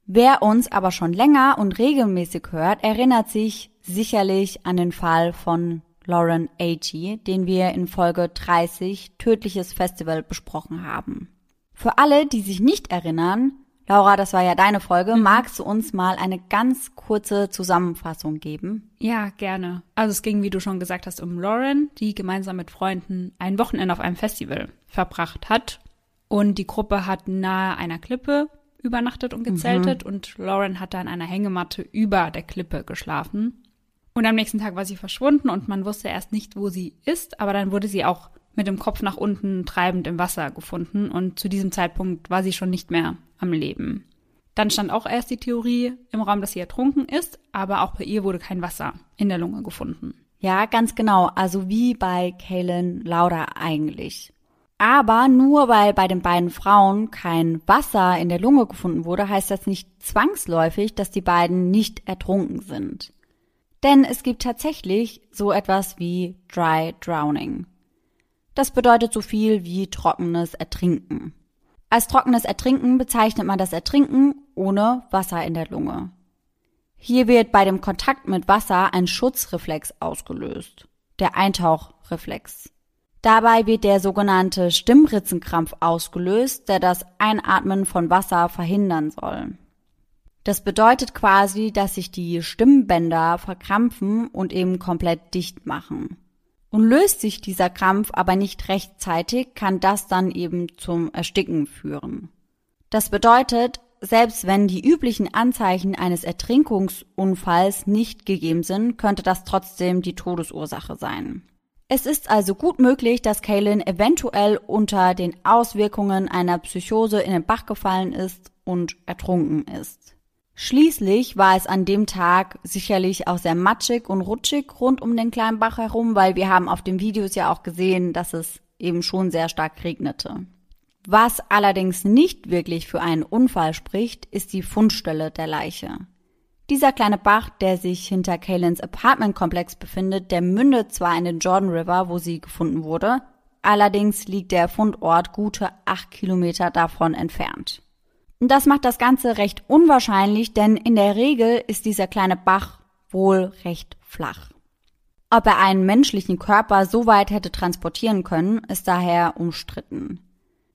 Wer uns aber schon länger und regelmäßig hört, erinnert sich sicherlich an den Fall von Lauren Agee, den wir in Folge 30 Tödliches Festival besprochen haben. Für alle, die sich nicht erinnern, Laura, das war ja deine Folge, magst du uns mal eine ganz kurze Zusammenfassung geben? Ja, gerne. Also es ging, wie du schon gesagt hast, um Lauren, die gemeinsam mit Freunden ein Wochenende auf einem Festival verbracht hat. Und die Gruppe hat nahe einer Klippe übernachtet und gezeltet und Lauren hat da in einer Hängematte über der Klippe geschlafen. Und am nächsten Tag war sie verschwunden und man wusste erst nicht, wo sie ist, aber dann wurde sie auch mit dem Kopf nach unten treibend im Wasser gefunden und zu diesem Zeitpunkt war sie schon nicht mehr am Leben. Dann stand auch erst die Theorie im Raum, dass sie ertrunken ist, aber auch bei ihr wurde kein Wasser in der Lunge gefunden. Ja, ganz genau. Also wie bei Kaylin Lauda eigentlich. Aber nur weil bei den beiden Frauen kein Wasser in der Lunge gefunden wurde, heißt das nicht zwangsläufig, dass die beiden nicht ertrunken sind. Denn es gibt tatsächlich so etwas wie Dry Drowning. Das bedeutet so viel wie trockenes Ertrinken. Als trockenes Ertrinken bezeichnet man das Ertrinken ohne Wasser in der Lunge. Hier wird bei dem Kontakt mit Wasser ein Schutzreflex ausgelöst, der Eintauchreflex. Dabei wird der sogenannte Stimmritzenkrampf ausgelöst, der das Einatmen von Wasser verhindern soll. Das bedeutet quasi, dass sich die Stimmbänder verkrampfen und eben komplett dicht machen. Und löst sich dieser Krampf aber nicht rechtzeitig, kann das dann eben zum Ersticken führen. Das bedeutet, selbst wenn die üblichen Anzeichen eines Ertrinkungsunfalls nicht gegeben sind, könnte das trotzdem die Todesursache sein. Es ist also gut möglich, dass Kaylin eventuell unter den Auswirkungen einer Psychose in den Bach gefallen ist und ertrunken ist. Schließlich war es an dem Tag sicherlich auch sehr matschig und rutschig rund um den kleinen Bach herum, weil wir haben auf den Videos ja auch gesehen, dass es eben schon sehr stark regnete. Was allerdings nicht wirklich für einen Unfall spricht, ist die Fundstelle der Leiche. Dieser kleine Bach, der sich hinter Kaylins Apartmentkomplex befindet, der mündet zwar in den Jordan River, wo sie gefunden wurde, allerdings liegt der Fundort gute acht Kilometer davon entfernt. Und das macht das Ganze recht unwahrscheinlich, denn in der Regel ist dieser kleine Bach wohl recht flach. Ob er einen menschlichen Körper so weit hätte transportieren können, ist daher umstritten.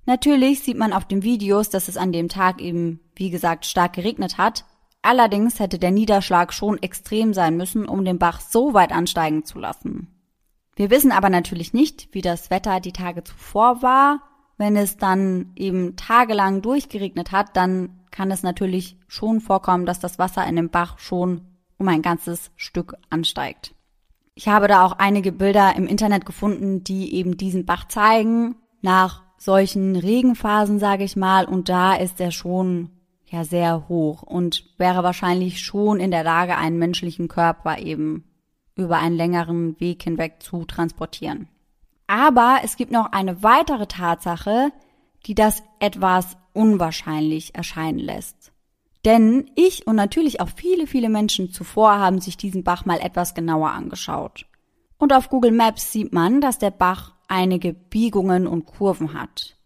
Natürlich sieht man auf den Videos, dass es an dem Tag eben, wie gesagt, stark geregnet hat. Allerdings hätte der Niederschlag schon extrem sein müssen, um den Bach so weit ansteigen zu lassen. Wir wissen aber natürlich nicht, wie das Wetter die Tage zuvor war. Wenn es dann eben tagelang durchgeregnet hat, dann kann es natürlich schon vorkommen, dass das Wasser in dem Bach schon um ein ganzes Stück ansteigt. Ich habe da auch einige Bilder im Internet gefunden, die eben diesen Bach zeigen, nach solchen Regenphasen, sage ich mal, und da ist er schon ja sehr hoch und wäre wahrscheinlich schon in der Lage, einen menschlichen Körper eben über einen längeren Weg hinweg zu transportieren. Aber es gibt noch eine weitere Tatsache, die das etwas unwahrscheinlich erscheinen lässt. Denn ich und natürlich auch viele, viele Menschen zuvor haben sich diesen Bach mal etwas genauer angeschaut. Und auf Google Maps sieht man, dass der Bach einige Biegungen und Kurven hat.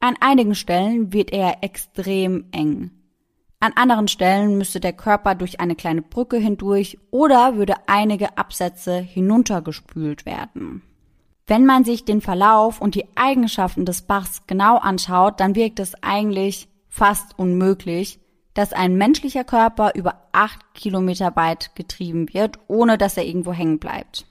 An einigen Stellen wird er extrem eng. An anderen Stellen müsste der Körper durch eine kleine Brücke hindurch oder würde einige Absätze hinuntergespült werden. Wenn man sich den Verlauf und die Eigenschaften des Bachs genau anschaut, dann wirkt es eigentlich fast unmöglich, dass ein menschlicher Körper über acht Kilometer weit getrieben wird, ohne dass er irgendwo hängen bleibt.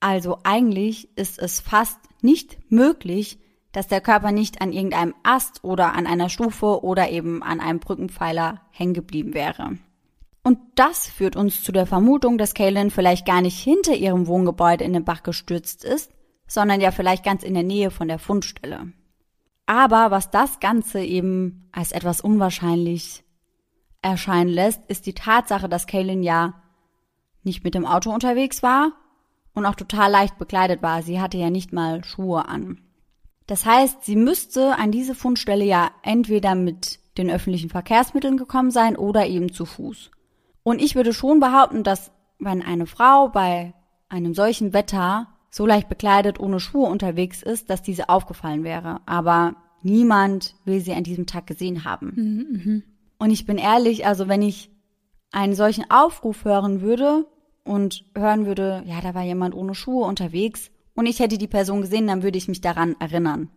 Also eigentlich ist es fast nicht möglich, dass der Körper nicht an irgendeinem Ast oder an einer Stufe oder eben an einem Brückenpfeiler hängen geblieben wäre. Und das führt uns zu der Vermutung, dass Kaylin vielleicht gar nicht hinter ihrem Wohngebäude in den Bach gestürzt ist, sondern ja vielleicht ganz in der Nähe von der Fundstelle. Aber was das Ganze eben als etwas unwahrscheinlich erscheinen lässt, ist die Tatsache, dass Kaylin ja nicht mit dem Auto unterwegs war und auch total leicht bekleidet war. Sie hatte ja nicht mal Schuhe an. Das heißt, sie müsste an diese Fundstelle ja entweder mit den öffentlichen Verkehrsmitteln gekommen sein oder eben zu Fuß. Und ich würde schon behaupten, dass wenn eine Frau bei einem solchen Wetter so leicht bekleidet ohne Schuhe unterwegs ist, dass diese aufgefallen wäre. Aber niemand will sie an diesem Tag gesehen haben. Mhm, mh. Und ich bin ehrlich, also wenn ich einen solchen Aufruf hören würde und hören würde, ja, da war jemand ohne Schuhe unterwegs und ich hätte die Person gesehen, dann würde ich mich daran erinnern.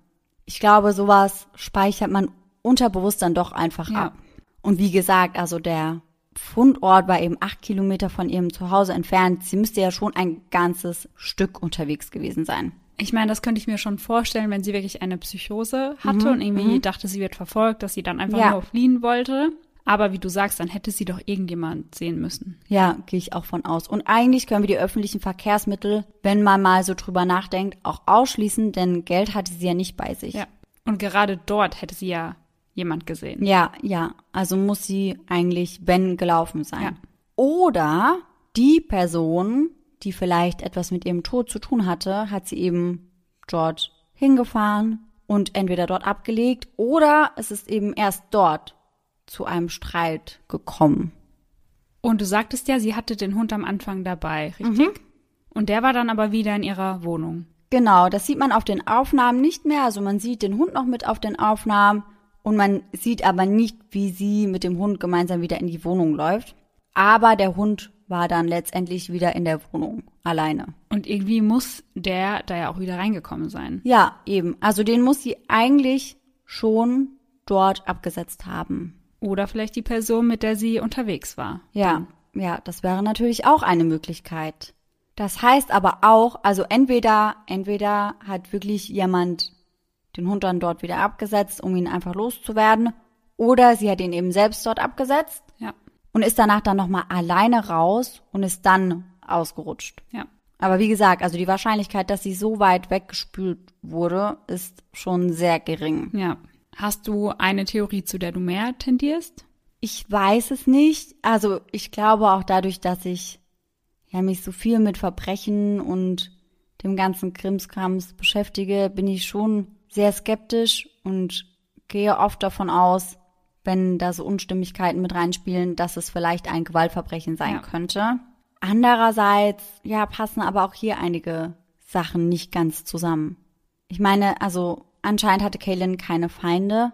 Ich glaube, sowas speichert man unterbewusst dann doch einfach ja. ab. Und wie gesagt, also der Fundort war eben acht Kilometer von ihrem Zuhause entfernt. Sie müsste ja schon ein ganzes Stück unterwegs gewesen sein. Ich meine, das könnte ich mir schon vorstellen, wenn sie wirklich eine Psychose hatte mhm, und irgendwie mhm. dachte, sie wird verfolgt, dass sie dann einfach ja. nur fliehen wollte. Aber wie du sagst, dann hätte sie doch irgendjemand sehen müssen. Ja, gehe ich auch von aus. Und eigentlich können wir die öffentlichen Verkehrsmittel, wenn man mal so drüber nachdenkt, auch ausschließen, denn Geld hatte sie ja nicht bei sich. Ja. Und gerade dort hätte sie ja jemand gesehen. Ja, ja. Also muss sie eigentlich, wenn, gelaufen sein. Ja. Oder die Person, die vielleicht etwas mit ihrem Tod zu tun hatte, hat sie eben dort hingefahren und entweder dort abgelegt oder es ist eben erst dort zu einem Streit gekommen. Und du sagtest ja, sie hatte den Hund am Anfang dabei, richtig? Mhm. Und der war dann aber wieder in ihrer Wohnung. Genau, das sieht man auf den Aufnahmen nicht mehr. Also man sieht den Hund noch mit auf den Aufnahmen und man sieht aber nicht, wie sie mit dem Hund gemeinsam wieder in die Wohnung läuft. Aber der Hund war dann letztendlich wieder in der Wohnung alleine. Und irgendwie muss der da ja auch wieder reingekommen sein. Ja, eben. Also den muss sie eigentlich schon dort abgesetzt haben. Oder vielleicht die Person, mit der sie unterwegs war. Ja, ja, das wäre natürlich auch eine Möglichkeit. Das heißt aber auch, also entweder, entweder hat wirklich jemand den Hund dann dort wieder abgesetzt, um ihn einfach loszuwerden, oder sie hat ihn eben selbst dort abgesetzt. Ja. Und ist danach dann nochmal alleine raus und ist dann ausgerutscht. Ja. Aber wie gesagt, also die Wahrscheinlichkeit, dass sie so weit weggespült wurde, ist schon sehr gering. Ja. Hast du eine Theorie, zu der du mehr tendierst? Ich weiß es nicht. Also ich glaube auch dadurch, dass ich ja mich so viel mit Verbrechen und dem ganzen Krimskrams beschäftige, bin ich schon sehr skeptisch und gehe oft davon aus, wenn da so Unstimmigkeiten mit reinspielen, dass es vielleicht ein Gewaltverbrechen sein Ja. könnte. Andererseits, ja, passen aber auch hier einige Sachen nicht ganz zusammen. Ich meine, also anscheinend hatte Kaylin keine Feinde,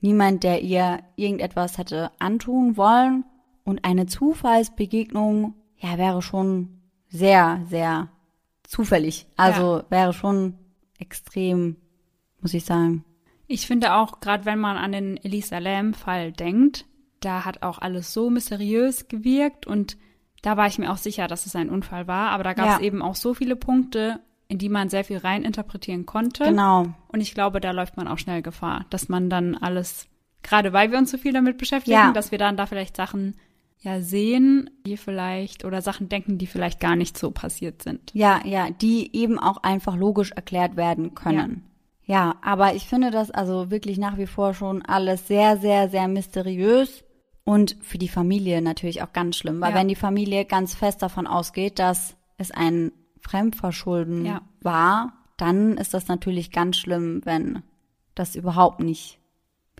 niemand, der ihr irgendetwas hätte antun wollen und eine Zufallsbegegnung, ja, wäre schon sehr, sehr zufällig. Also wäre schon extrem, muss ich sagen. Ich finde auch, gerade wenn man an den Elisa Lam-Fall denkt, da hat auch alles so mysteriös gewirkt und da war ich mir auch sicher, dass es ein Unfall war, aber da gab es Ja. eben auch so viele Punkte, in die man sehr viel reininterpretieren konnte. Genau. Und ich glaube, da läuft man auch schnell Gefahr, dass man dann alles, gerade weil wir uns so viel damit beschäftigen, Ja. dass wir dann da vielleicht Sachen ja sehen, die vielleicht oder Sachen denken, die vielleicht gar nicht so passiert sind. Ja, ja, die eben auch einfach logisch erklärt werden können. Ja. Aber ich finde das also wirklich nach wie vor schon alles sehr, sehr, sehr mysteriös und für die Familie natürlich auch ganz schlimm, weil Ja. wenn die Familie ganz fest davon ausgeht, dass es ein Fremdverschulden Ja. war, dann ist das natürlich ganz schlimm, wenn das überhaupt nicht,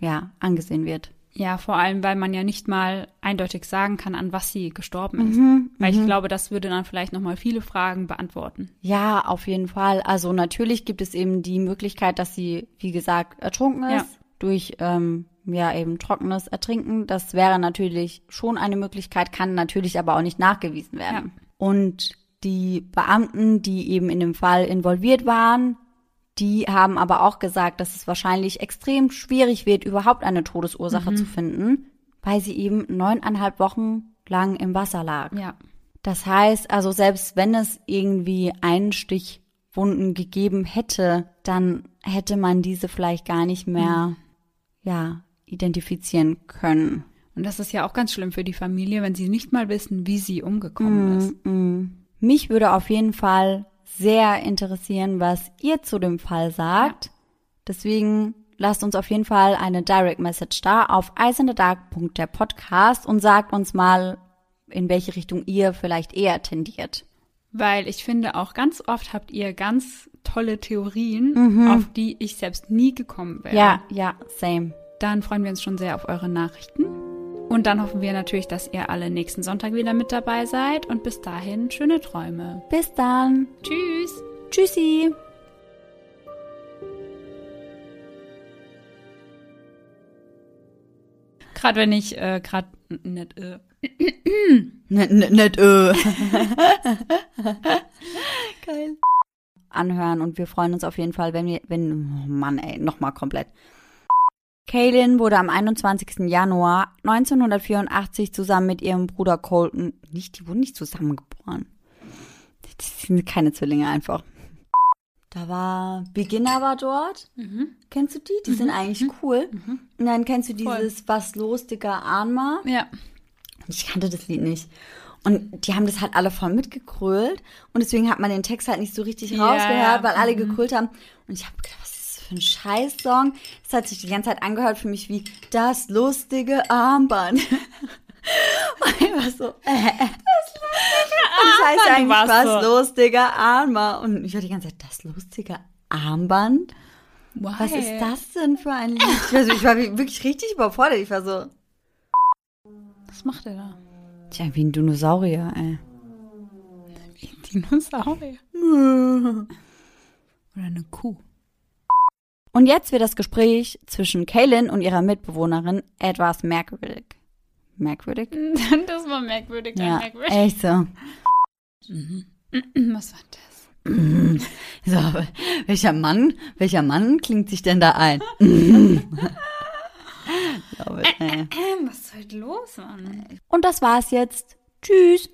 ja, angesehen wird. Ja, vor allem, weil man ja nicht mal eindeutig sagen kann, an was sie gestorben ist. Mhm, weil ich glaube, das würde dann vielleicht nochmal viele Fragen beantworten. Ja, auf jeden Fall. Also natürlich gibt es eben die Möglichkeit, dass sie, wie gesagt, ertrunken ist Ja. durch ähm, ja eben trockenes Ertrinken. Das wäre natürlich schon eine Möglichkeit, kann natürlich aber auch nicht nachgewiesen werden. Und die Beamten, die eben in dem Fall involviert waren, die haben aber auch gesagt, dass es wahrscheinlich extrem schwierig wird, überhaupt eine Todesursache zu finden, weil sie eben neuneinhalb Wochen lang im Wasser lag. Ja. Das heißt, also selbst wenn es irgendwie Einstichwunden gegeben hätte, dann hätte man diese vielleicht gar nicht mehr, ja, identifizieren können. Und das ist ja auch ganz schlimm für die Familie, wenn sie nicht mal wissen, wie sie umgekommen ist. Mich würde auf jeden Fall sehr interessieren, was ihr zu dem Fall sagt. Deswegen lasst uns auf jeden Fall eine Direct Message da auf eisenthedark.der Podcast und sagt uns mal, in welche Richtung ihr vielleicht eher tendiert. Weil ich finde, auch ganz oft habt ihr ganz tolle Theorien, auf die ich selbst nie gekommen wäre. Ja, ja, same. Dann freuen wir uns schon sehr auf eure Nachrichten. Und dann hoffen wir natürlich, dass ihr alle nächsten Sonntag wieder mit dabei seid. Und bis dahin schöne Träume. Bis dann. Tschüss. Tschüssi. Gerade wenn ich äh, gerade nicht äh, Nicht, nicht, nicht, äh. <laughs> Geil. Anhören und wir freuen uns auf jeden Fall, wenn wir, wenn, oh Mann, ey, nochmal komplett. Kaylin wurde am 21. Januar 1984 zusammen mit ihrem Bruder Colton, nicht, die wurden nicht zusammengeboren. Das sind keine Zwillinge einfach. Da war, Beginner war dort. Kennst du die? Die sind eigentlich cool. Und dann kennst du Voll. dieses Was los, Dicker Ahnma? ja. Ich kannte das Lied nicht. Und die haben das halt alle voll mitgekrölt. Und deswegen hat man den Text halt nicht so richtig Ja, rausgehört, weil alle gekrölt haben. Und ich habe gedacht, was ist das für ein Scheißsong? Das hat sich die ganze Zeit angehört für mich wie das lustige Armband. <laughs> Und ich war so, äh. Das lustige Armband. Und das heißt eigentlich was so. lustiger Armband. Und ich war die ganze Zeit, das lustige Armband? Why? Was ist das denn für ein Lied? Ich war, so, ich war wirklich richtig überfordert. Ich war so, Was macht er da? tja, wie ein Dinosaurier, ey. Wie ein Dinosaurier. <laughs> Oder eine Kuh. Und jetzt wird das Gespräch zwischen Kaylin und ihrer Mitbewohnerin etwas merkwürdig. Merkwürdig? <laughs> Das war merkwürdig, Ja, merkwürdig. echt so. Was war das? <laughs> So, welcher Mann, welcher Mann klingt sich denn da ein? Glaube ich, ey. Ähm, was ist heute los, Mann? Und das war's jetzt. Tschüss.